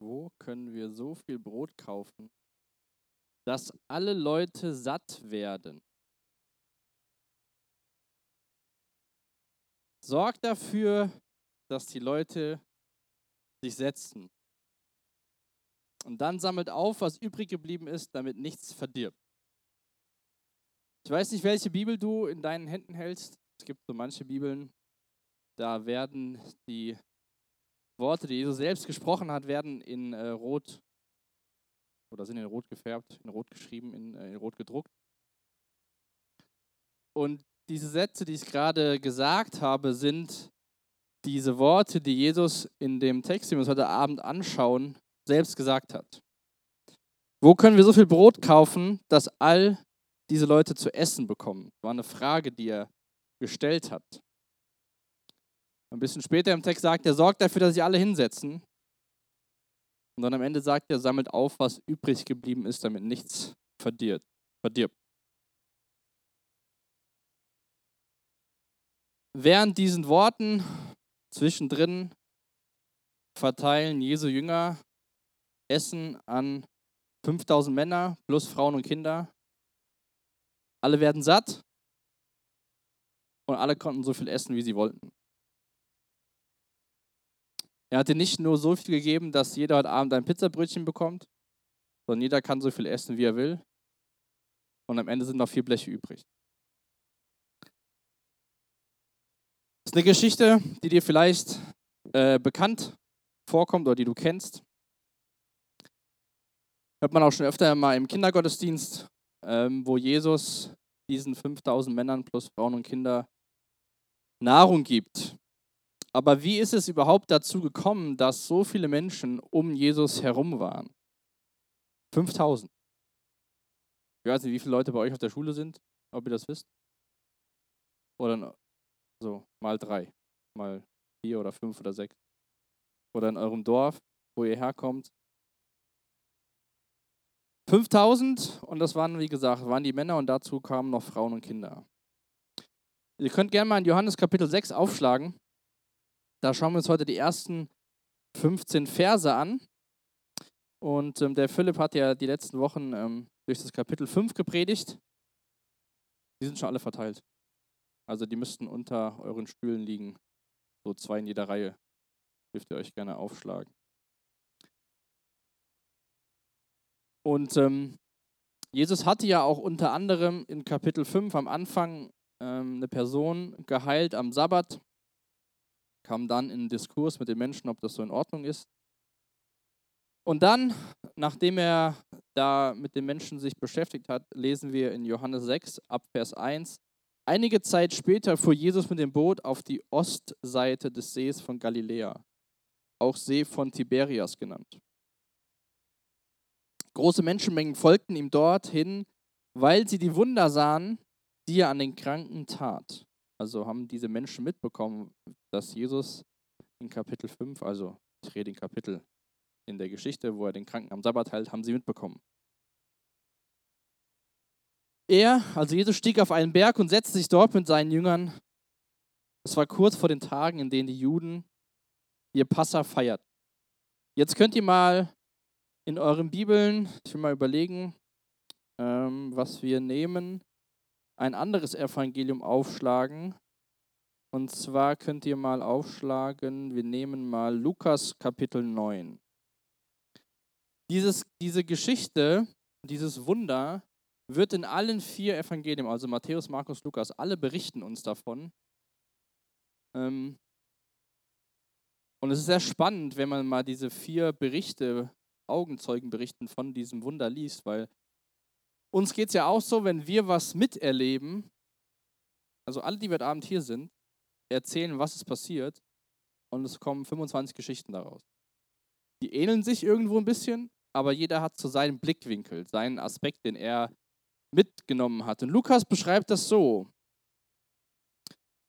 Wo können wir so viel Brot kaufen, dass alle Leute satt werden? Sorgt dafür, dass die Leute sich setzen. Und dann sammelt auf, was übrig geblieben ist, damit nichts verdirbt. Ich weiß nicht, welche Bibel du in deinen Händen hältst. Es gibt so manche Bibeln, da werden die Worte, die Jesus selbst gesprochen hat, werden in äh, Rot oder sind in Rot gefärbt, in Rot geschrieben, in, äh, in Rot gedruckt. Und diese Sätze, die ich gerade gesagt habe, sind diese Worte, die Jesus in dem Text, den wir uns heute Abend anschauen, selbst gesagt hat. Wo können wir so viel Brot kaufen, dass all diese Leute zu essen bekommen? War eine Frage, die er gestellt hat. Ein bisschen später im Text sagt er, sorgt dafür, dass sich alle hinsetzen. Und dann am Ende sagt er, sammelt auf, was übrig geblieben ist, damit nichts verdirbt. verdirbt. Während diesen Worten zwischendrin verteilen Jesu Jünger Essen an 5000 Männer plus Frauen und Kinder. Alle werden satt und alle konnten so viel essen, wie sie wollten. Er hatte nicht nur so viel gegeben, dass jeder heute Abend ein Pizzabrötchen bekommt, sondern jeder kann so viel essen, wie er will. Und am Ende sind noch vier Bleche übrig. Das ist eine Geschichte, die dir vielleicht äh, bekannt vorkommt oder die du kennst. Hört man auch schon öfter mal im Kindergottesdienst, ähm, wo Jesus diesen 5000 Männern plus Frauen und Kinder Nahrung gibt. Aber wie ist es überhaupt dazu gekommen, dass so viele Menschen um Jesus herum waren? 5000. Ich weiß nicht, wie viele Leute bei euch auf der Schule sind, ob ihr das wisst. Oder so, mal drei, mal vier oder fünf oder sechs. Oder in eurem Dorf, wo ihr herkommt. 5000 und das waren, wie gesagt, waren die Männer und dazu kamen noch Frauen und Kinder. Ihr könnt gerne mal in Johannes Kapitel 6 aufschlagen. Da schauen wir uns heute die ersten 15 Verse an. Und ähm, der Philipp hat ja die letzten Wochen ähm, durch das Kapitel 5 gepredigt. Die sind schon alle verteilt. Also die müssten unter euren Stühlen liegen. So zwei in jeder Reihe. Dürft ihr euch gerne aufschlagen. Und ähm, Jesus hatte ja auch unter anderem in Kapitel 5 am Anfang ähm, eine Person geheilt am Sabbat kam dann in den Diskurs mit den Menschen, ob das so in Ordnung ist. Und dann, nachdem er da mit den Menschen sich beschäftigt hat, lesen wir in Johannes 6 ab Vers 1. Einige Zeit später fuhr Jesus mit dem Boot auf die Ostseite des Sees von Galiläa, auch See von Tiberias genannt. Große Menschenmengen folgten ihm dorthin, weil sie die Wunder sahen, die er an den Kranken tat. Also haben diese Menschen mitbekommen, dass Jesus in Kapitel 5, also ich rede in Kapitel in der Geschichte, wo er den Kranken am Sabbat heilt, haben sie mitbekommen. Er, also Jesus, stieg auf einen Berg und setzte sich dort mit seinen Jüngern. Es war kurz vor den Tagen, in denen die Juden ihr Passa feiert. Jetzt könnt ihr mal in euren Bibeln, ich will mal überlegen, ähm, was wir nehmen ein anderes Evangelium aufschlagen. Und zwar könnt ihr mal aufschlagen, wir nehmen mal Lukas Kapitel 9. Dieses, diese Geschichte, dieses Wunder wird in allen vier Evangelien, also Matthäus, Markus, Lukas, alle berichten uns davon. Ähm, und es ist sehr spannend, wenn man mal diese vier Berichte, Augenzeugenberichten von diesem Wunder liest, weil uns geht es ja auch so, wenn wir was miterleben, also alle, die heute Abend hier sind, erzählen, was ist passiert und es kommen 25 Geschichten daraus. Die ähneln sich irgendwo ein bisschen, aber jeder hat so seinen Blickwinkel, seinen Aspekt, den er mitgenommen hat. Und Lukas beschreibt das so.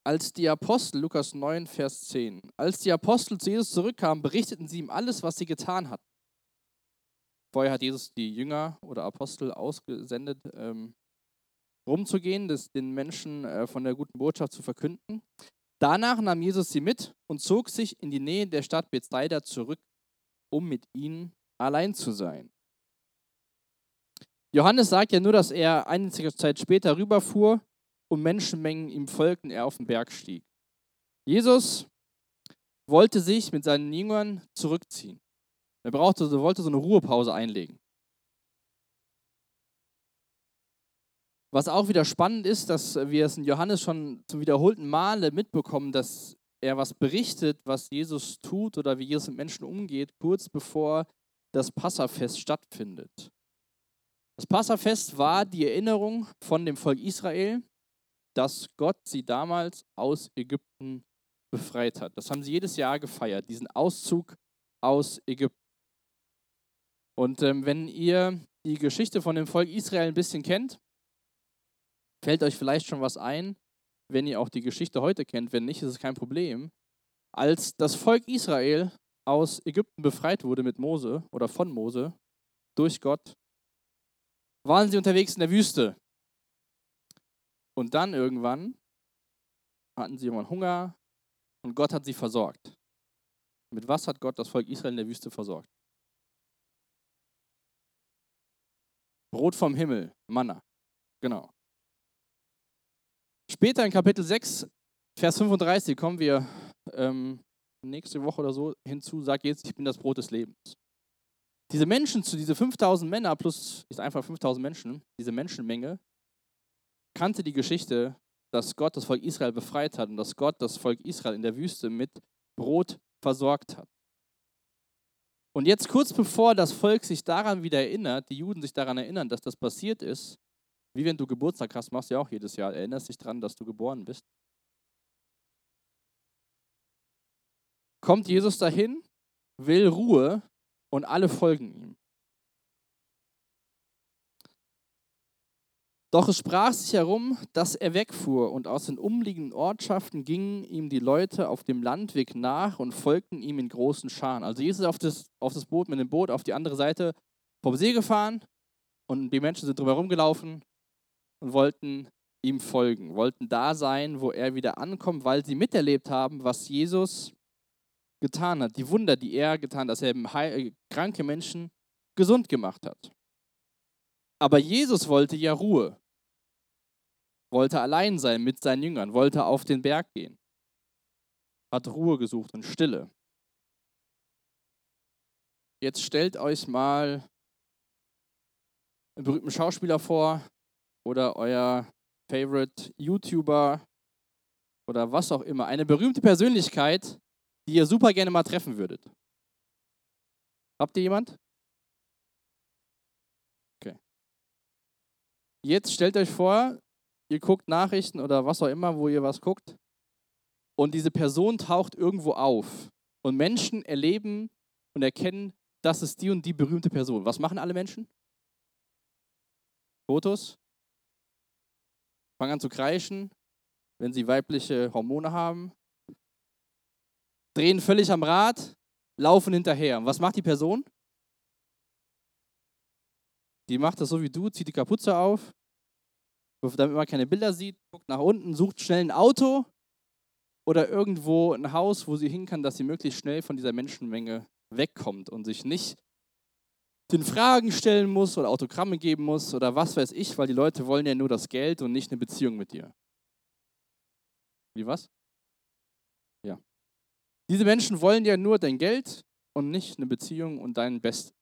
Als die Apostel, Lukas 9, Vers 10, als die Apostel zu Jesus zurückkamen, berichteten sie ihm alles, was sie getan hatten. Vorher hat Jesus die Jünger oder Apostel ausgesendet, ähm, rumzugehen, das, den Menschen äh, von der guten Botschaft zu verkünden. Danach nahm Jesus sie mit und zog sich in die Nähe der Stadt Bethsaida zurück. um mit ihnen allein zu sein. Johannes sagt ja nur, dass er einige Zeit später rüberfuhr und Menschenmengen ihm folgten, er auf den Berg stieg. Jesus wollte sich mit seinen Jüngern zurückziehen. Er brauchte, wollte so eine Ruhepause einlegen. Was auch wieder spannend ist, dass wir es in Johannes schon zum wiederholten Male mitbekommen, dass er was berichtet, was Jesus tut oder wie Jesus mit Menschen umgeht, kurz bevor das Passafest stattfindet. Das Passafest war die Erinnerung von dem Volk Israel, dass Gott sie damals aus Ägypten befreit hat. Das haben sie jedes Jahr gefeiert, diesen Auszug aus Ägypten. Und ähm, wenn ihr die Geschichte von dem Volk Israel ein bisschen kennt, fällt euch vielleicht schon was ein, wenn ihr auch die Geschichte heute kennt. Wenn nicht, ist es kein Problem. Als das Volk Israel aus Ägypten befreit wurde mit Mose oder von Mose durch Gott, waren sie unterwegs in der Wüste. Und dann irgendwann hatten sie irgendwann Hunger und Gott hat sie versorgt. Mit was hat Gott das Volk Israel in der Wüste versorgt? Brot vom Himmel, Manna. Genau. Später in Kapitel 6, Vers 35 kommen wir ähm, nächste Woche oder so hinzu, sagt jetzt, ich bin das Brot des Lebens. Diese Menschen, zu diese 5000 Männer plus ist einfach 5000 Menschen, diese Menschenmenge, kannte die Geschichte, dass Gott das Volk Israel befreit hat und dass Gott das Volk Israel in der Wüste mit Brot versorgt hat. Und jetzt kurz bevor das Volk sich daran wieder erinnert, die Juden sich daran erinnern, dass das passiert ist, wie wenn du Geburtstag hast, machst du ja auch jedes Jahr, erinnerst dich daran, dass du geboren bist. Kommt Jesus dahin, will Ruhe und alle folgen ihm. Doch es sprach sich herum, dass er wegfuhr, und aus den umliegenden Ortschaften gingen ihm die Leute auf dem Landweg nach und folgten ihm in großen Scharen. Also Jesus ist auf das, auf das Boot mit dem Boot auf die andere Seite vom See gefahren und die Menschen sind drumherum gelaufen und wollten ihm folgen, wollten da sein, wo er wieder ankommt, weil sie miterlebt haben, was Jesus getan hat, die Wunder, die er getan hat, dass er äh, kranke Menschen gesund gemacht hat. Aber Jesus wollte ja Ruhe, wollte allein sein mit seinen Jüngern, wollte auf den Berg gehen, hat Ruhe gesucht und Stille. Jetzt stellt euch mal einen berühmten Schauspieler vor oder euer Favorite YouTuber oder was auch immer, eine berühmte Persönlichkeit, die ihr super gerne mal treffen würdet. Habt ihr jemand? Jetzt stellt euch vor, ihr guckt Nachrichten oder was auch immer, wo ihr was guckt, und diese Person taucht irgendwo auf. Und Menschen erleben und erkennen, das ist die und die berühmte Person. Was machen alle Menschen? Fotos? Fangen an zu kreischen, wenn sie weibliche Hormone haben drehen völlig am Rad, laufen hinterher. Und was macht die Person? Die macht das so wie du, zieht die Kapuze auf, damit man keine Bilder sieht, guckt nach unten, sucht schnell ein Auto oder irgendwo ein Haus, wo sie hin kann, dass sie möglichst schnell von dieser Menschenmenge wegkommt und sich nicht den Fragen stellen muss oder Autogramme geben muss oder was weiß ich, weil die Leute wollen ja nur das Geld und nicht eine Beziehung mit dir. Wie was? Diese Menschen wollen ja nur dein Geld und nicht eine Beziehung und dein Bestes.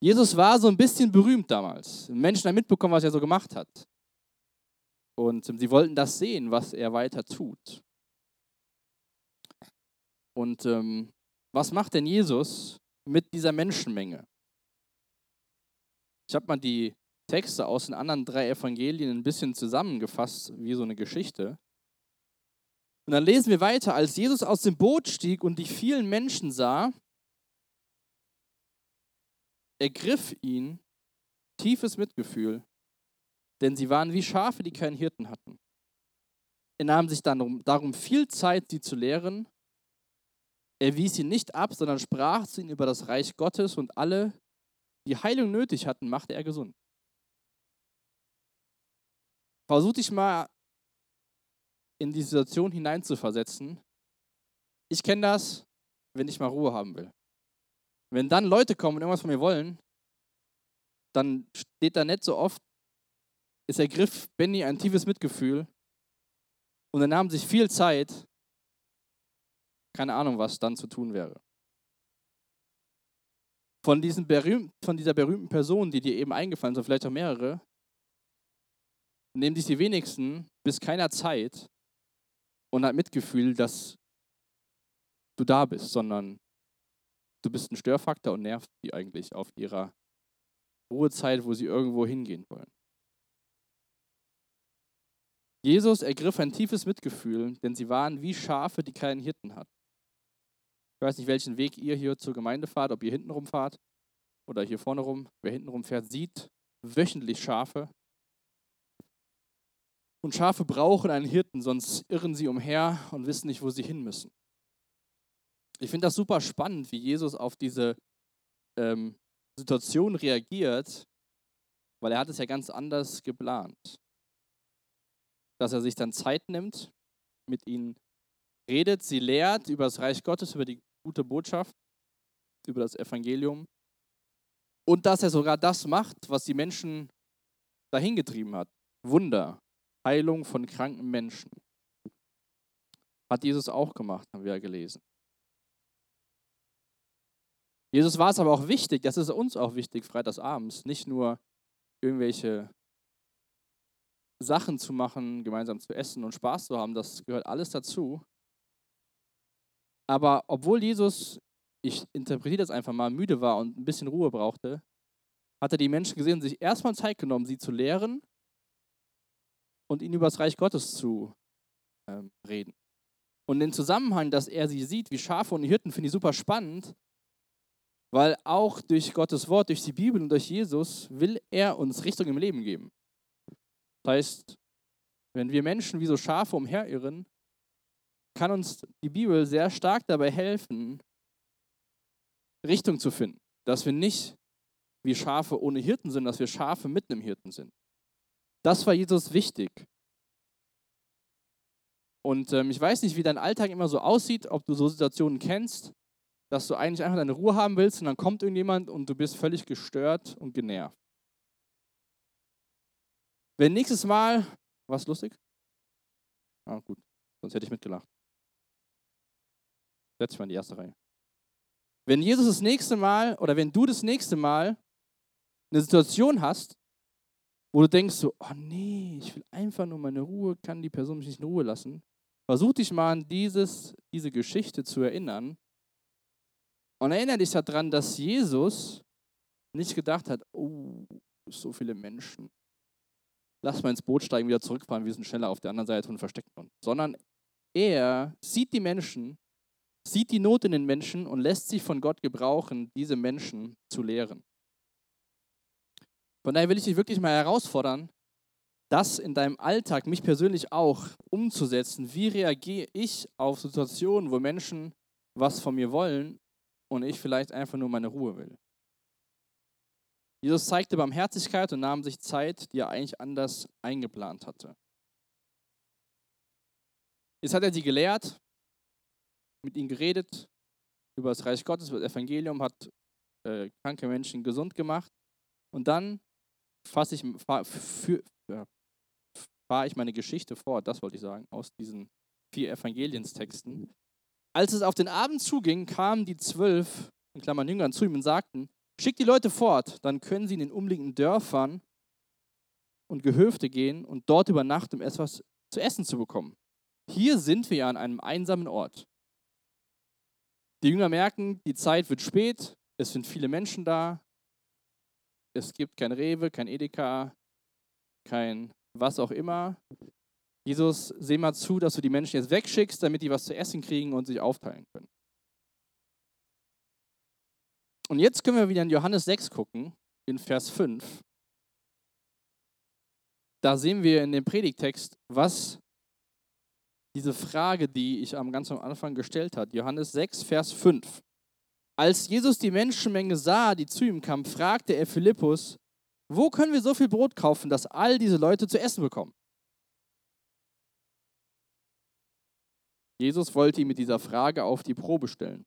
Jesus war so ein bisschen berühmt damals. Menschen haben mitbekommen, was er so gemacht hat. Und sie wollten das sehen, was er weiter tut. Und ähm, was macht denn Jesus mit dieser Menschenmenge? Ich habe mal die Texte aus den anderen drei Evangelien ein bisschen zusammengefasst, wie so eine Geschichte. Und dann lesen wir weiter, als Jesus aus dem Boot stieg und die vielen Menschen sah, ergriff ihn tiefes Mitgefühl, denn sie waren wie Schafe, die keinen Hirten hatten. Er nahm sich dann darum viel Zeit, sie zu lehren. Er wies sie nicht ab, sondern sprach zu ihnen über das Reich Gottes und alle, die Heilung nötig hatten, machte er gesund. Versuch dich mal in die Situation hineinzuversetzen. Ich kenne das, wenn ich mal Ruhe haben will. Wenn dann Leute kommen und irgendwas von mir wollen, dann steht da nicht so oft, es ergriff Benny ein tiefes Mitgefühl und er nahm sich viel Zeit, keine Ahnung, was dann zu tun wäre. Von, diesen berühmt, von dieser berühmten Person, die dir eben eingefallen sind, vielleicht auch mehrere, nehmen sich die wenigsten bis keiner Zeit und hat Mitgefühl, dass du da bist, sondern du bist ein Störfaktor und nervt sie eigentlich auf ihrer Ruhezeit, wo sie irgendwo hingehen wollen. Jesus ergriff ein tiefes Mitgefühl, denn sie waren wie Schafe, die keinen Hirten hatten. Ich weiß nicht, welchen Weg ihr hier zur Gemeinde fahrt, ob ihr hintenrum fahrt oder hier vorne rum. Wer hintenrum fährt, sieht wöchentlich Schafe. Und Schafe brauchen einen Hirten, sonst irren sie umher und wissen nicht, wo sie hin müssen. Ich finde das super spannend, wie Jesus auf diese ähm, Situation reagiert, weil er hat es ja ganz anders geplant. Dass er sich dann Zeit nimmt, mit ihnen redet, sie lehrt über das Reich Gottes, über die gute Botschaft, über das Evangelium und dass er sogar das macht, was die Menschen dahin getrieben hat. Wunder, Heilung von kranken Menschen. Hat Jesus auch gemacht, haben wir ja gelesen. Jesus war es aber auch wichtig, das ist uns auch wichtig, freitagsabends, nicht nur irgendwelche Sachen zu machen, gemeinsam zu essen und Spaß zu haben, das gehört alles dazu. Aber obwohl Jesus, ich interpretiere das einfach mal, müde war und ein bisschen Ruhe brauchte, hat er die Menschen gesehen, sich erstmal Zeit genommen, sie zu lehren und ihnen über das Reich Gottes zu ähm, reden. Und den Zusammenhang, dass er sie sieht wie Schafe und Hirten, finde ich super spannend, weil auch durch Gottes Wort, durch die Bibel und durch Jesus will er uns Richtung im Leben geben. Das heißt, wenn wir Menschen wie so Schafe umherirren, kann uns die Bibel sehr stark dabei helfen, Richtung zu finden. Dass wir nicht wie Schafe ohne Hirten sind, dass wir Schafe mit einem Hirten sind. Das war Jesus wichtig. Und ähm, ich weiß nicht, wie dein Alltag immer so aussieht, ob du so Situationen kennst, dass du eigentlich einfach deine Ruhe haben willst und dann kommt irgendjemand und du bist völlig gestört und genervt. Wenn nächstes Mal, was lustig? Ah, gut, sonst hätte ich mitgelacht. Setz dich mal in die erste Reihe. Wenn Jesus das nächste Mal oder wenn du das nächste Mal eine Situation hast, wo du denkst so, oh nee, ich will einfach nur meine Ruhe, kann die Person mich nicht in Ruhe lassen, versuch dich mal an dieses, diese Geschichte zu erinnern und erinnere dich daran, dass Jesus nicht gedacht hat, oh, so viele Menschen. Lass mal ins Boot steigen, wieder zurückfahren, wir sind schneller auf der anderen Seite und verstecken uns. Sondern er sieht die Menschen, sieht die Not in den Menschen und lässt sich von Gott gebrauchen, diese Menschen zu lehren. Von daher will ich dich wirklich mal herausfordern, das in deinem Alltag, mich persönlich auch, umzusetzen. Wie reagiere ich auf Situationen, wo Menschen was von mir wollen und ich vielleicht einfach nur meine Ruhe will? Jesus zeigte Barmherzigkeit und nahm sich Zeit, die er eigentlich anders eingeplant hatte. Jetzt hat er sie gelehrt, mit ihnen geredet über das Reich Gottes, über das Evangelium, hat äh, kranke Menschen gesund gemacht. Und dann fasse ich, fahre fahr ich meine Geschichte fort, das wollte ich sagen, aus diesen vier Evangelienstexten. Als es auf den Abend zuging, kamen die zwölf, in Klammern Jüngern, zu ihm und sagten, schickt die Leute fort, dann können sie in den umliegenden Dörfern und Gehöfte gehen und dort übernachten, um etwas zu essen zu bekommen. Hier sind wir ja an einem einsamen Ort. Die Jünger merken, die Zeit wird spät, es sind viele Menschen da, es gibt kein Rewe, kein Edeka, kein was auch immer. Jesus, seh mal zu, dass du die Menschen jetzt wegschickst, damit die was zu essen kriegen und sich aufteilen können. Und jetzt können wir wieder in Johannes 6 gucken, in Vers 5. Da sehen wir in dem Predigtext, was diese Frage, die ich am ganz am Anfang gestellt habe. Johannes 6, Vers 5. Als Jesus die Menschenmenge sah, die zu ihm kam, fragte er Philippus, wo können wir so viel Brot kaufen, dass all diese Leute zu essen bekommen? Jesus wollte ihn mit dieser Frage auf die Probe stellen.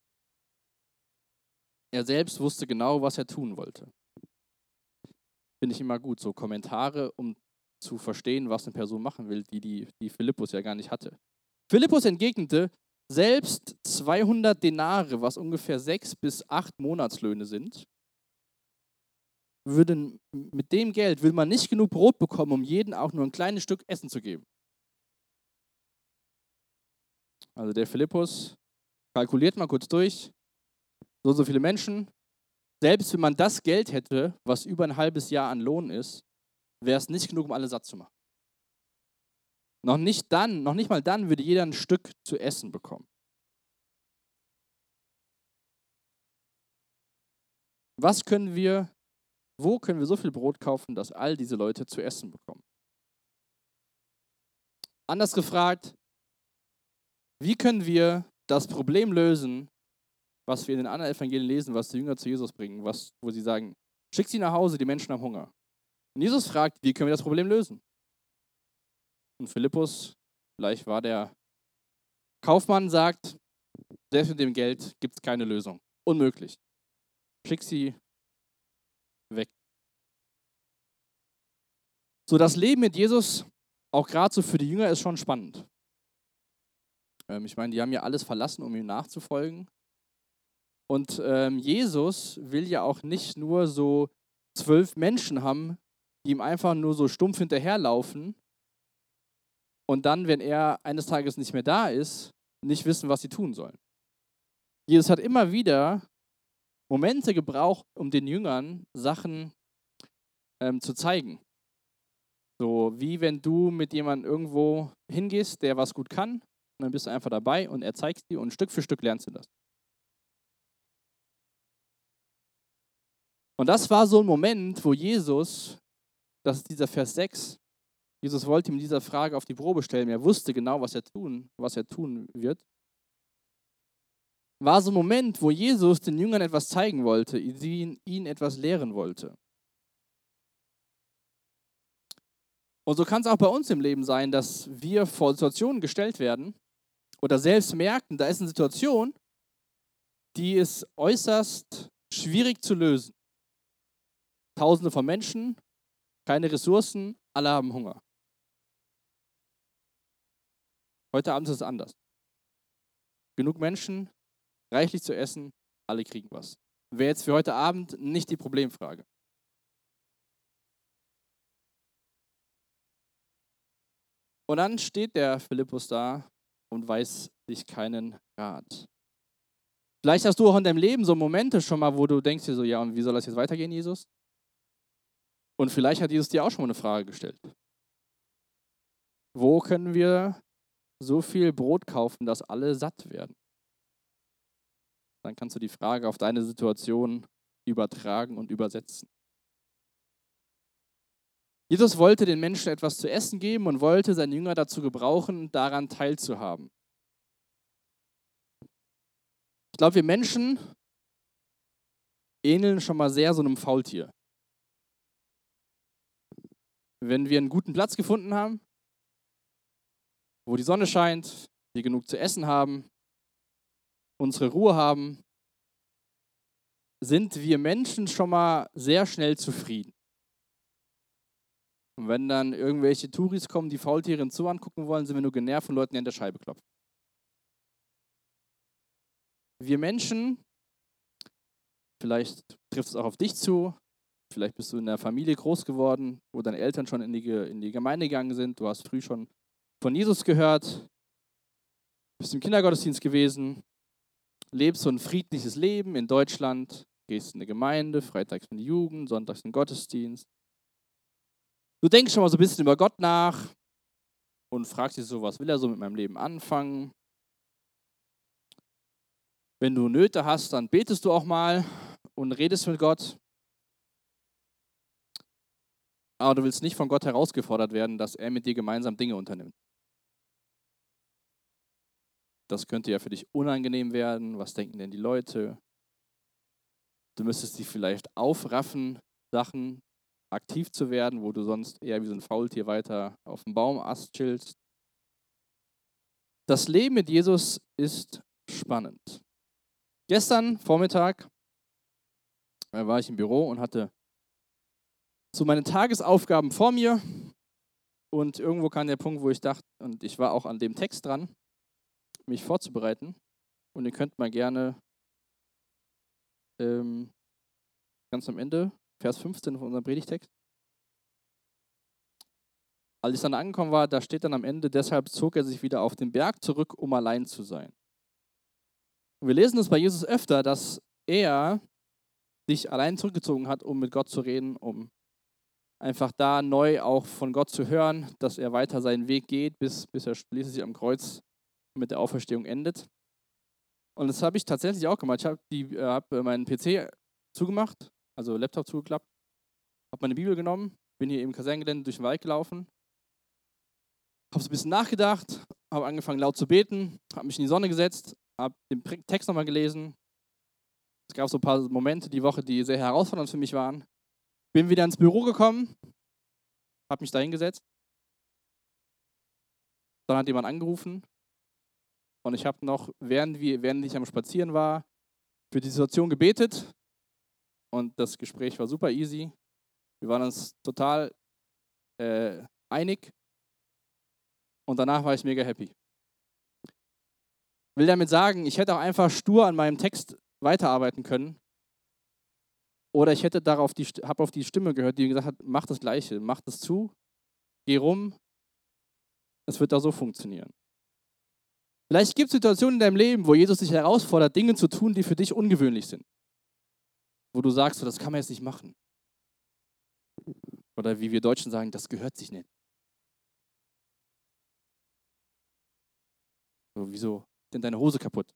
Er selbst wusste genau, was er tun wollte. Finde ich immer gut, so Kommentare, um zu verstehen, was eine Person machen will, die, die, die Philippus ja gar nicht hatte. Philippus entgegnete, selbst 200 Denare, was ungefähr sechs bis acht Monatslöhne sind, würden, mit dem Geld will man nicht genug Brot bekommen, um jeden auch nur ein kleines Stück Essen zu geben. Also der Philippus kalkuliert mal kurz durch, so so viele Menschen, selbst wenn man das Geld hätte, was über ein halbes Jahr an Lohn ist, wäre es nicht genug, um alle satt zu machen. Noch nicht dann, noch nicht mal dann würde jeder ein Stück zu essen bekommen. Was können wir, wo können wir so viel Brot kaufen, dass all diese Leute zu essen bekommen? Anders gefragt, wie können wir das Problem lösen, was wir in den anderen Evangelien lesen, was die Jünger zu Jesus bringen, was, wo sie sagen, schick sie nach Hause, die Menschen haben Hunger. Und Jesus fragt, wie können wir das Problem lösen? Und Philippus, vielleicht war der Kaufmann, sagt, selbst mit dem Geld gibt es keine Lösung. Unmöglich. Schick sie weg. So, das Leben mit Jesus, auch gerade so für die Jünger, ist schon spannend. Ähm, ich meine, die haben ja alles verlassen, um ihm nachzufolgen. Und ähm, Jesus will ja auch nicht nur so zwölf Menschen haben, die ihm einfach nur so stumpf hinterherlaufen und dann, wenn er eines Tages nicht mehr da ist, nicht wissen, was sie tun sollen. Jesus hat immer wieder Momente gebraucht, um den Jüngern Sachen ähm, zu zeigen. So wie wenn du mit jemandem irgendwo hingehst, der was gut kann und dann bist du einfach dabei und er zeigt dir und Stück für Stück lernst du das. Und das war so ein Moment, wo Jesus, das ist dieser Vers 6, Jesus wollte ihm dieser Frage auf die Probe stellen. Er wusste genau, was er tun, was er tun wird. War so ein Moment, wo Jesus den Jüngern etwas zeigen wollte, ihnen, ihnen etwas lehren wollte. Und so kann es auch bei uns im Leben sein, dass wir vor Situationen gestellt werden, oder selbst merken, da ist eine Situation, die ist äußerst schwierig zu lösen. Tausende von Menschen, keine Ressourcen, alle haben Hunger. Heute Abend ist es anders. Genug Menschen, reichlich zu essen, alle kriegen was. Wäre jetzt für heute Abend nicht die Problemfrage. Und dann steht der Philippus da und weiß sich keinen Rat. Vielleicht hast du auch in deinem Leben so Momente schon mal, wo du denkst dir so, ja, und wie soll das jetzt weitergehen, Jesus? Und vielleicht hat Jesus dir auch schon mal eine Frage gestellt. Wo können wir so viel Brot kaufen, dass alle satt werden? Dann kannst du die Frage auf deine Situation übertragen und übersetzen. Jesus wollte den Menschen etwas zu essen geben und wollte seine Jünger dazu gebrauchen, daran teilzuhaben. Ich glaube, wir Menschen ähneln schon mal sehr so einem Faultier. Wenn wir einen guten Platz gefunden haben, wo die Sonne scheint, wir genug zu essen haben, unsere Ruhe haben, sind wir Menschen schon mal sehr schnell zufrieden. Und wenn dann irgendwelche Touris kommen, die Faultiere zu angucken wollen, sind wir nur genervt von Leuten, die an der Scheibe klopfen. Wir Menschen, vielleicht trifft es auch auf dich zu, vielleicht bist du in der Familie groß geworden, wo deine Eltern schon in die, in die Gemeinde gegangen sind, du hast früh schon von Jesus gehört, bist im Kindergottesdienst gewesen, lebst so ein friedliches Leben in Deutschland, gehst in eine Gemeinde, freitags in die Jugend, sonntags in den Gottesdienst, Du denkst schon mal so ein bisschen über Gott nach und fragst dich so, was will er so mit meinem Leben anfangen? Wenn du Nöte hast, dann betest du auch mal und redest mit Gott. Aber du willst nicht von Gott herausgefordert werden, dass er mit dir gemeinsam Dinge unternimmt. Das könnte ja für dich unangenehm werden. Was denken denn die Leute? Du müsstest dich vielleicht aufraffen, Sachen aktiv zu werden, wo du sonst eher wie so ein Faultier weiter auf dem Baumast chillst. Das Leben mit Jesus ist spannend. Gestern Vormittag Da war ich im Büro und hatte so meine Tagesaufgaben vor mir. Und irgendwo kam der Punkt, wo ich dachte, und ich war auch an dem Text dran, mich vorzubereiten. Und ihr könnt mal gerne ähm, ganz am Ende, Vers 15 von unserem Predigtext. Als ich dann angekommen war, da steht dann am Ende, deshalb zog er sich wieder auf den Berg zurück, um allein zu sein. Und wir lesen es bei Jesus öfter, dass er sich allein zurückgezogen hat, um mit Gott zu reden, um einfach da neu auch von Gott zu hören, dass er weiter seinen Weg geht, bis, bis er schließlich am Kreuz mit der Auferstehung endet. Und das habe ich tatsächlich auch gemacht. Ich habe äh, hab meinen PC zugemacht, also Laptop zugeklappt, habe meine Bibel genommen, bin hier im Kaserngelände durch den Wald gelaufen, habe so ein bisschen nachgedacht, habe angefangen laut zu beten, habe mich in die Sonne gesetzt, habe den Text nochmal gelesen. Es gab so ein paar Momente die Woche, die sehr herausfordernd für mich waren. Bin wieder ins Büro gekommen, habe mich da hingesetzt. Dann hat jemand angerufen und ich habe noch, während, wir, während ich am Spazieren war, für die Situation gebetet und das Gespräch war super easy. Wir waren uns total äh, einig und danach war ich mega happy. Will damit sagen, ich hätte auch einfach stur an meinem Text weiterarbeiten können oder ich hätte darauf die, habe auf die Stimme gehört, die gesagt hat, mach das Gleiche, mach das zu, geh rum, es wird da so funktionieren. Vielleicht gibt es Situationen in deinem Leben, wo Jesus dich herausfordert, Dinge zu tun, die für dich ungewöhnlich sind. Wo du sagst, das kann man jetzt nicht machen. Oder wie wir Deutschen sagen, das gehört sich nicht. So, wieso denn deine Hose kaputt?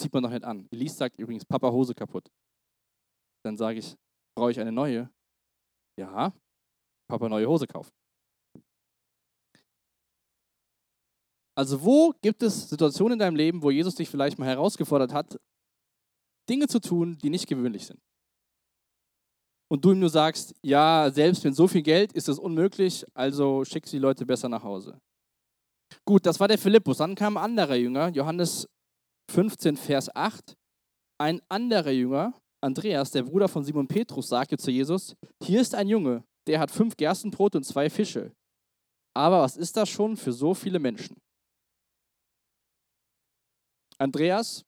Zieht man doch nicht an. Elise sagt übrigens, Papa, Hose kaputt. Dann sage ich, brauche ich eine neue? Ja, Papa neue Hose kaufen. Also wo gibt es Situationen in deinem Leben, wo Jesus dich vielleicht mal herausgefordert hat, Dinge zu tun, die nicht gewöhnlich sind? Und du ihm nur sagst, ja, selbst mit so viel Geld ist es unmöglich, also schick die Leute besser nach Hause. Gut, das war der Philippus. Dann kam ein anderer Jünger, Johannes 15, Vers 8. Ein anderer Jünger, Andreas, der Bruder von Simon Petrus, sagte zu Jesus, hier ist ein Junge, der hat fünf Gerstenbrot und zwei Fische. Aber was ist das schon für so viele Menschen? Andreas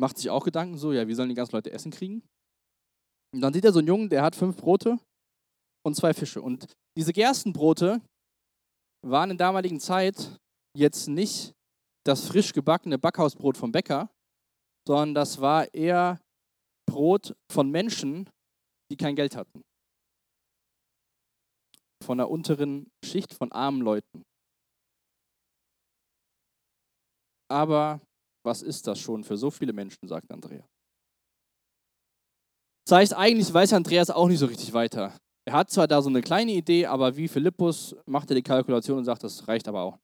macht sich auch Gedanken so, ja, wie sollen die ganzen Leute Essen kriegen? Und dann sieht er so einen Jungen, der hat fünf Brote und zwei Fische. Und diese Gerstenbrote waren in damaligen Zeit jetzt nicht das frisch gebackene Backhausbrot vom Bäcker, sondern das war eher Brot von Menschen, die kein Geld hatten. Von der unteren Schicht von armen Leuten. Aber was ist das schon für so viele Menschen, sagt Andreas. Das heißt, eigentlich weiß Andreas auch nicht so richtig weiter. Er hat zwar da so eine kleine Idee, aber wie Philippus macht er die Kalkulation und sagt, das reicht aber auch.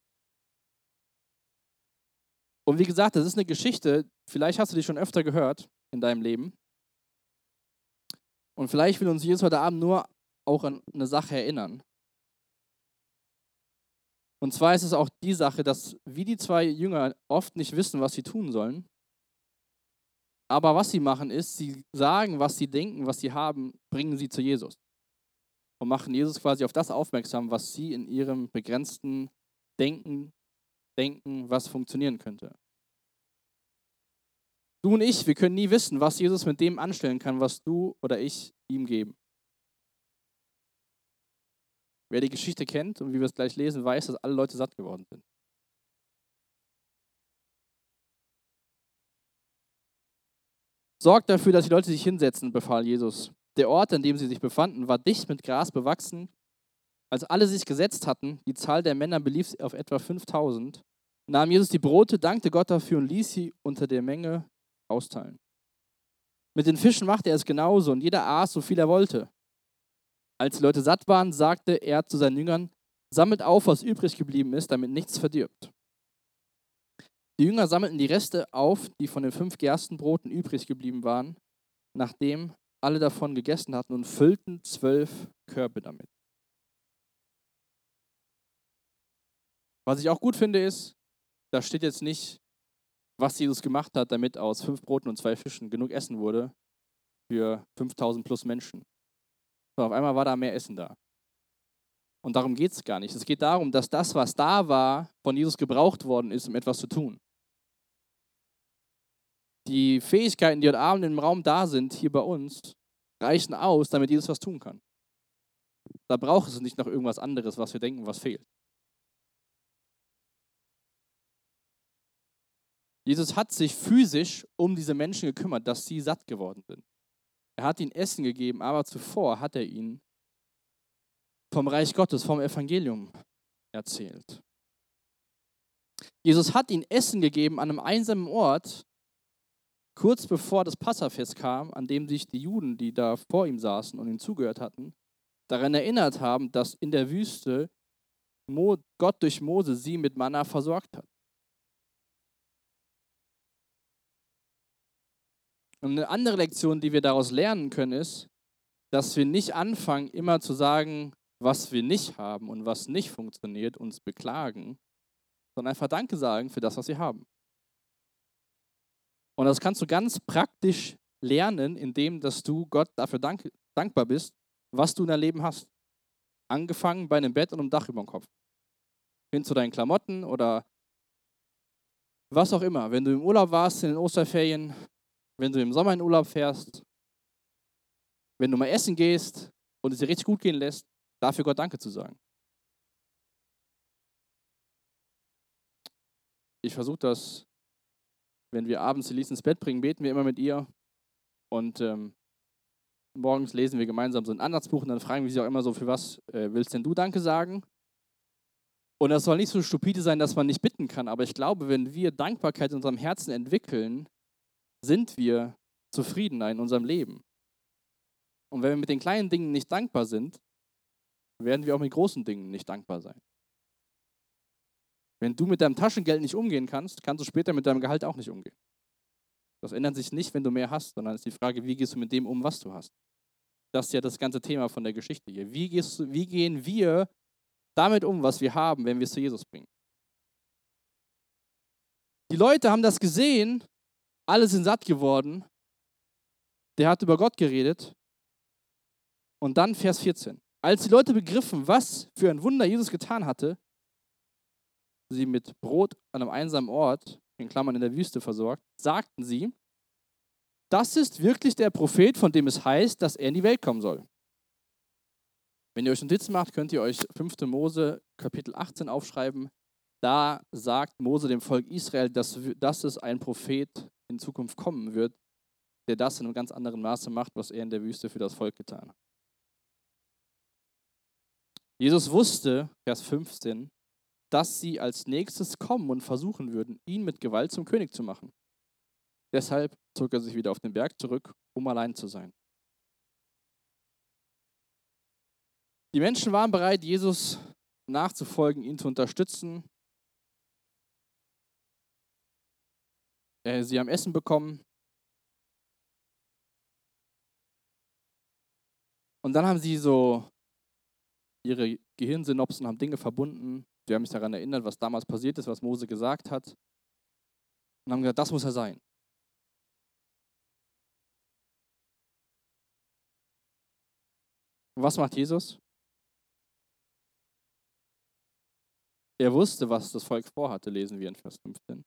Und wie gesagt, das ist eine Geschichte, vielleicht hast du die schon öfter gehört in deinem Leben. Und vielleicht will uns Jesus heute Abend nur auch an eine Sache erinnern. Und zwar ist es auch die Sache, dass wie die zwei Jünger oft nicht wissen, was sie tun sollen. Aber was sie machen ist, sie sagen, was sie denken, was sie haben, bringen sie zu Jesus. Und machen Jesus quasi auf das aufmerksam, was sie in ihrem begrenzten Denken denken, was funktionieren könnte. Du und ich, wir können nie wissen, was Jesus mit dem anstellen kann, was du oder ich ihm geben. Wer die Geschichte kennt und wie wir es gleich lesen, weiß, dass alle Leute satt geworden sind. Sorgt dafür, dass die Leute sich hinsetzen, befahl Jesus. Der Ort, an dem sie sich befanden, war dicht mit Gras bewachsen. Als alle sich gesetzt hatten, die Zahl der Männer belief auf etwa 5000, nahm Jesus die Brote, dankte Gott dafür und ließ sie unter der Menge austeilen. Mit den Fischen machte er es genauso und jeder aß, so viel er wollte. Als die Leute satt waren, sagte er zu seinen Jüngern, sammelt auf, was übrig geblieben ist, damit nichts verdirbt. Die Jünger sammelten die Reste auf, die von den fünf Gerstenbroten übrig geblieben waren, nachdem alle davon gegessen hatten und füllten zwölf Körbe damit. Was ich auch gut finde, ist, da steht jetzt nicht, was Jesus gemacht hat, damit aus fünf Broten und zwei Fischen genug Essen wurde, für 5000 plus Menschen. Und auf einmal war da mehr Essen da. Und darum geht es gar nicht. Es geht darum, dass das, was da war, von Jesus gebraucht worden ist, um etwas zu tun. Die Fähigkeiten, die heute Abend im Raum da sind, hier bei uns, reichen aus, damit Jesus was tun kann. Da braucht es nicht noch irgendwas anderes, was wir denken, was fehlt. Jesus hat sich physisch um diese Menschen gekümmert, dass sie satt geworden sind. Er hat ihnen Essen gegeben, aber zuvor hat er ihnen vom Reich Gottes, vom Evangelium erzählt. Jesus hat ihnen Essen gegeben an einem einsamen Ort, kurz bevor das Passafest kam, an dem sich die Juden, die da vor ihm saßen und ihm zugehört hatten, daran erinnert haben, dass in der Wüste Gott durch Mose sie mit Manna versorgt hat. Und eine andere Lektion, die wir daraus lernen können, ist, dass wir nicht anfangen, immer zu sagen, was wir nicht haben und was nicht funktioniert, uns beklagen, sondern einfach Danke sagen für das, was wir haben. Und das kannst du ganz praktisch lernen, indem dass du Gott dafür dank dankbar bist, was du in deinem Leben hast. Angefangen bei einem Bett und einem Dach über dem Kopf. Hin zu deinen Klamotten oder was auch immer. Wenn du im Urlaub warst in den Osterferien, wenn du im Sommer in Urlaub fährst, wenn du mal essen gehst und es dir richtig gut gehen lässt, dafür Gott Danke zu sagen. Ich versuche das, wenn wir abends Elise ins Bett bringen, beten wir immer mit ihr und ähm, morgens lesen wir gemeinsam so ein Andachtsbuch und dann fragen wir sie auch immer so, für was äh, willst denn du Danke sagen? Und das soll nicht so stupide sein, dass man nicht bitten kann, aber ich glaube, wenn wir Dankbarkeit in unserem Herzen entwickeln, sind wir zufriedener in unserem Leben. Und wenn wir mit den kleinen Dingen nicht dankbar sind, werden wir auch mit großen Dingen nicht dankbar sein. Wenn du mit deinem Taschengeld nicht umgehen kannst, kannst du später mit deinem Gehalt auch nicht umgehen. Das ändert sich nicht, wenn du mehr hast, sondern ist die Frage, wie gehst du mit dem um, was du hast. Das ist ja das ganze Thema von der Geschichte hier. Wie, gehst wie gehen wir damit um, was wir haben, wenn wir es zu Jesus bringen? Die Leute haben das gesehen alle sind satt geworden. Der hat über Gott geredet. Und dann Vers 14. Als die Leute begriffen, was für ein Wunder Jesus getan hatte, sie mit Brot an einem einsamen Ort, in Klammern in der Wüste versorgt, sagten sie, das ist wirklich der Prophet, von dem es heißt, dass er in die Welt kommen soll. Wenn ihr euch Notizen macht, könnt ihr euch 5. Mose Kapitel 18 aufschreiben. Da sagt Mose dem Volk Israel, dass, dass es ein Prophet in Zukunft kommen wird, der das in einem ganz anderen Maße macht, was er in der Wüste für das Volk getan hat. Jesus wusste, Vers 15, dass sie als nächstes kommen und versuchen würden, ihn mit Gewalt zum König zu machen. Deshalb zog er sich wieder auf den Berg zurück, um allein zu sein. Die Menschen waren bereit, Jesus nachzufolgen, ihn zu unterstützen, Äh, sie haben Essen bekommen. Und dann haben sie so ihre Gehirnsynopsen, haben Dinge verbunden. Sie haben sich daran erinnert, was damals passiert ist, was Mose gesagt hat. Und haben gesagt, das muss er sein. Und was macht Jesus? Er wusste, was das Volk vorhatte, lesen wir in Vers 15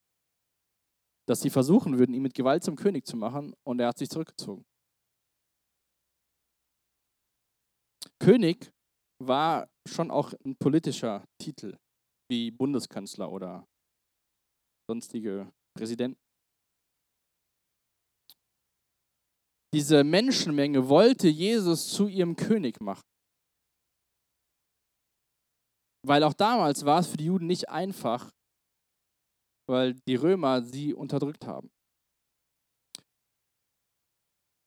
dass sie versuchen würden, ihn mit Gewalt zum König zu machen und er hat sich zurückgezogen. König war schon auch ein politischer Titel, wie Bundeskanzler oder sonstige Präsidenten. Diese Menschenmenge wollte Jesus zu ihrem König machen. Weil auch damals war es für die Juden nicht einfach, weil die Römer sie unterdrückt haben.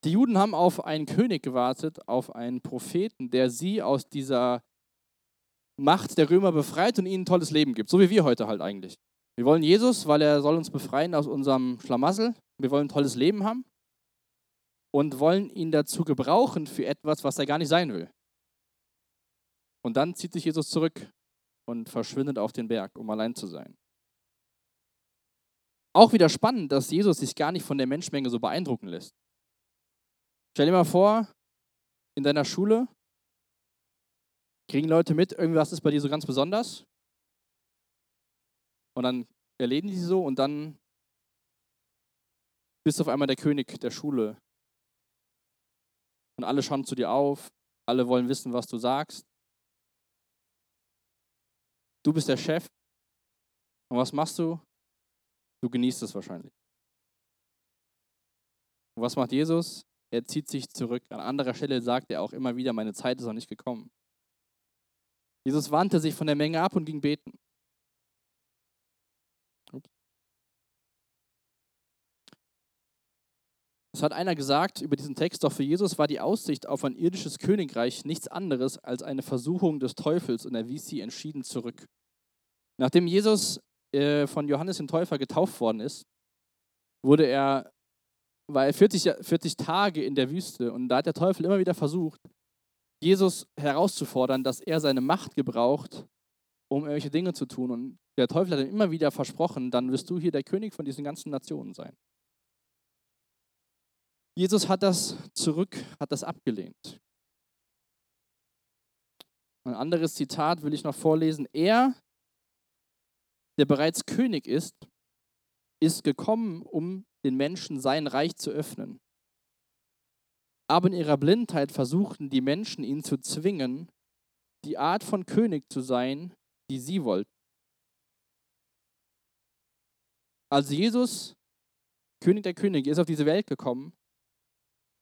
Die Juden haben auf einen König gewartet, auf einen Propheten, der sie aus dieser Macht der Römer befreit und ihnen ein tolles Leben gibt. So wie wir heute halt eigentlich. Wir wollen Jesus, weil er soll uns befreien aus unserem Schlamassel. Wir wollen ein tolles Leben haben und wollen ihn dazu gebrauchen für etwas, was er gar nicht sein will. Und dann zieht sich Jesus zurück und verschwindet auf den Berg, um allein zu sein. Auch wieder spannend, dass Jesus sich gar nicht von der Menschenmenge so beeindrucken lässt. Stell dir mal vor, in deiner Schule kriegen Leute mit, irgendwas ist bei dir so ganz besonders. Und dann erleben die so und dann bist du auf einmal der König der Schule. Und alle schauen zu dir auf, alle wollen wissen, was du sagst. Du bist der Chef. Und was machst du? Du genießt es wahrscheinlich. Und was macht Jesus? Er zieht sich zurück. An anderer Stelle sagt er auch immer wieder, meine Zeit ist noch nicht gekommen. Jesus wandte sich von der Menge ab und ging beten. Es hat einer gesagt über diesen Text, doch für Jesus war die Aussicht auf ein irdisches Königreich nichts anderes als eine Versuchung des Teufels und er wies sie entschieden zurück. Nachdem Jesus äh, von Johannes dem Täufer getauft worden ist, wurde er, war er 40, 40 Tage in der Wüste und da hat der Teufel immer wieder versucht, Jesus herauszufordern, dass er seine Macht gebraucht, um irgendwelche Dinge zu tun. Und der Teufel hat ihm immer wieder versprochen, dann wirst du hier der König von diesen ganzen Nationen sein. Jesus hat das zurück, hat das abgelehnt. Ein anderes Zitat will ich noch vorlesen. Er, der bereits König ist, ist gekommen, um den Menschen sein Reich zu öffnen. Aber in ihrer Blindheit versuchten die Menschen ihn zu zwingen, die Art von König zu sein, die sie wollten. Also Jesus, König der Könige, ist auf diese Welt gekommen,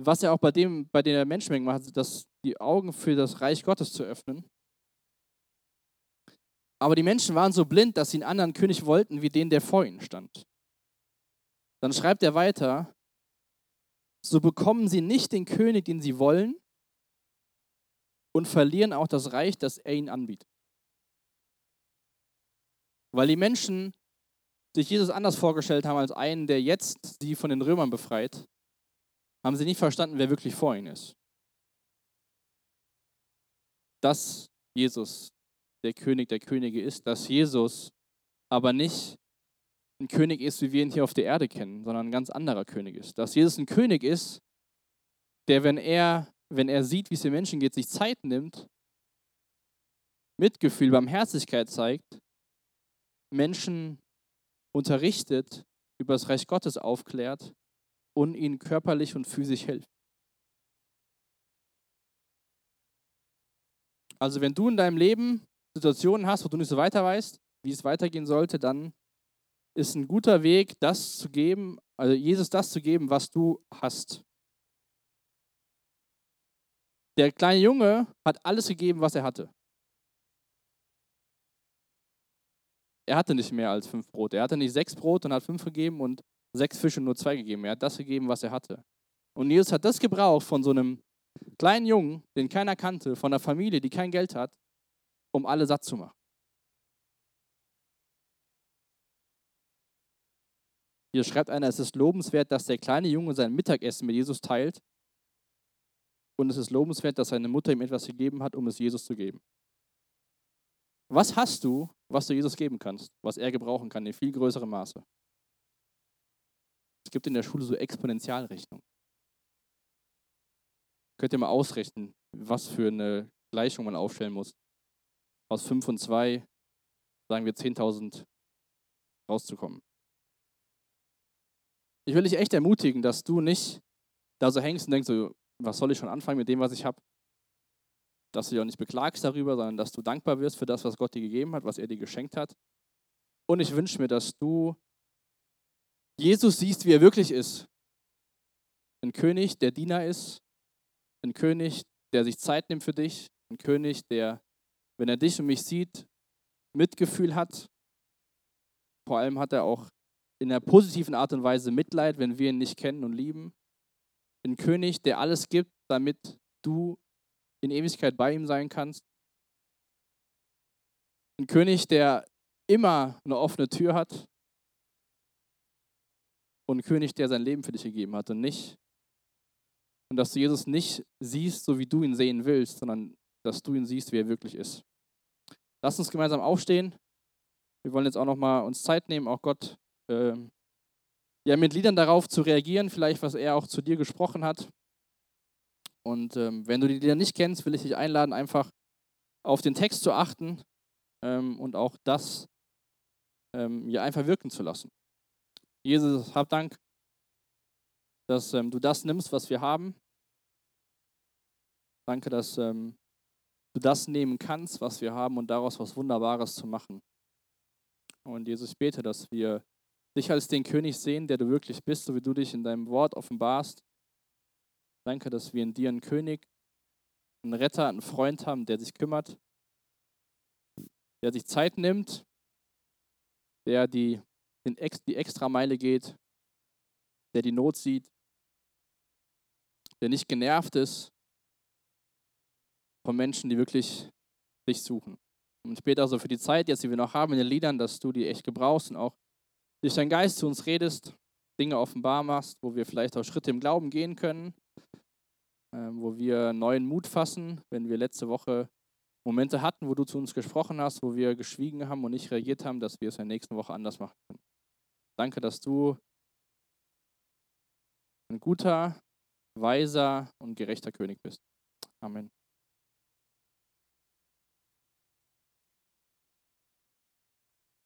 was er auch bei dem, bei den Menschenmengen macht, dass die Augen für das Reich Gottes zu öffnen. Aber die Menschen waren so blind, dass sie einen anderen König wollten, wie den, der vor ihnen stand. Dann schreibt er weiter, so bekommen sie nicht den König, den sie wollen, und verlieren auch das Reich, das er ihnen anbietet. Weil die Menschen sich Jesus anders vorgestellt haben als einen, der jetzt sie von den Römern befreit, haben sie nicht verstanden, wer wirklich vor ihnen ist. Dass Jesus der König der Könige ist, dass Jesus aber nicht ein König ist, wie wir ihn hier auf der Erde kennen, sondern ein ganz anderer König ist. Dass Jesus ein König ist, der, wenn er, wenn er sieht, wie es den Menschen geht, sich Zeit nimmt, Mitgefühl, Barmherzigkeit zeigt, Menschen unterrichtet, über das Reich Gottes aufklärt und ihnen körperlich und physisch hilft. Also wenn du in deinem Leben Situationen hast, wo du nicht so weiter weißt, wie es weitergehen sollte, dann ist ein guter Weg, das zu geben, also Jesus das zu geben, was du hast. Der kleine Junge hat alles gegeben, was er hatte. Er hatte nicht mehr als fünf Brote. Er hatte nicht sechs Brote und hat fünf gegeben und sechs Fische und nur zwei gegeben. Er hat das gegeben, was er hatte. Und Jesus hat das gebraucht von so einem kleinen Jungen, den keiner kannte, von einer Familie, die kein Geld hat, um alle satt zu machen. Hier schreibt einer, es ist lobenswert, dass der kleine Junge sein Mittagessen mit Jesus teilt. Und es ist lobenswert, dass seine Mutter ihm etwas gegeben hat, um es Jesus zu geben. Was hast du, was du Jesus geben kannst, was er gebrauchen kann in viel größerem Maße? Es gibt in der Schule so Exponentialrechnung. Könnt ihr mal ausrechnen, was für eine Gleichung man aufstellen muss. Aus 5 und 2, sagen wir 10.000 rauszukommen. Ich will dich echt ermutigen, dass du nicht da so hängst und denkst, so, was soll ich schon anfangen mit dem, was ich habe? Dass du dich auch nicht beklagst darüber, sondern dass du dankbar wirst für das, was Gott dir gegeben hat, was er dir geschenkt hat. Und ich wünsche mir, dass du Jesus siehst, wie er wirklich ist. Ein König, der Diener ist. Ein König, der sich Zeit nimmt für dich. Ein König, der, wenn er dich und mich sieht, Mitgefühl hat. Vor allem hat er auch in einer positiven Art und Weise Mitleid, wenn wir ihn nicht kennen und lieben. Ein König, der alles gibt, damit du in Ewigkeit bei ihm sein kannst. Ein König, der immer eine offene Tür hat. Und ein König, der sein Leben für dich gegeben hat und nicht. Und dass du Jesus nicht siehst, so wie du ihn sehen willst, sondern dass du ihn siehst, wie er wirklich ist. Lass uns gemeinsam aufstehen. Wir wollen jetzt auch noch mal uns Zeit nehmen, auch Gott äh, ja, mit Liedern darauf zu reagieren, vielleicht was er auch zu dir gesprochen hat. Und ähm, wenn du die Lieder nicht kennst, will ich dich einladen, einfach auf den Text zu achten ähm, und auch das ähm, hier einfach wirken zu lassen. Jesus, hab Dank, dass ähm, du das nimmst, was wir haben. Danke, dass ähm, du das nehmen kannst, was wir haben und daraus was Wunderbares zu machen. Und Jesus, ich bete, dass wir dich als den König sehen, der du wirklich bist, so wie du dich in deinem Wort offenbarst. Danke, dass wir in dir einen König, einen Retter, einen Freund haben, der sich kümmert, der sich Zeit nimmt, der die, den, die Extrameile geht, der die Not sieht, der nicht genervt ist von Menschen, die wirklich dich suchen. Und später so für die Zeit, jetzt die wir noch haben in den Liedern, dass du die echt gebrauchst und auch durch deinen Geist zu uns redest, Dinge offenbar machst, wo wir vielleicht auch Schritte im Glauben gehen können, äh, wo wir neuen Mut fassen, wenn wir letzte Woche Momente hatten, wo du zu uns gesprochen hast, wo wir geschwiegen haben und nicht reagiert haben, dass wir es in der nächsten Woche anders machen können. Danke, dass du ein guter, weiser und gerechter König bist. Amen.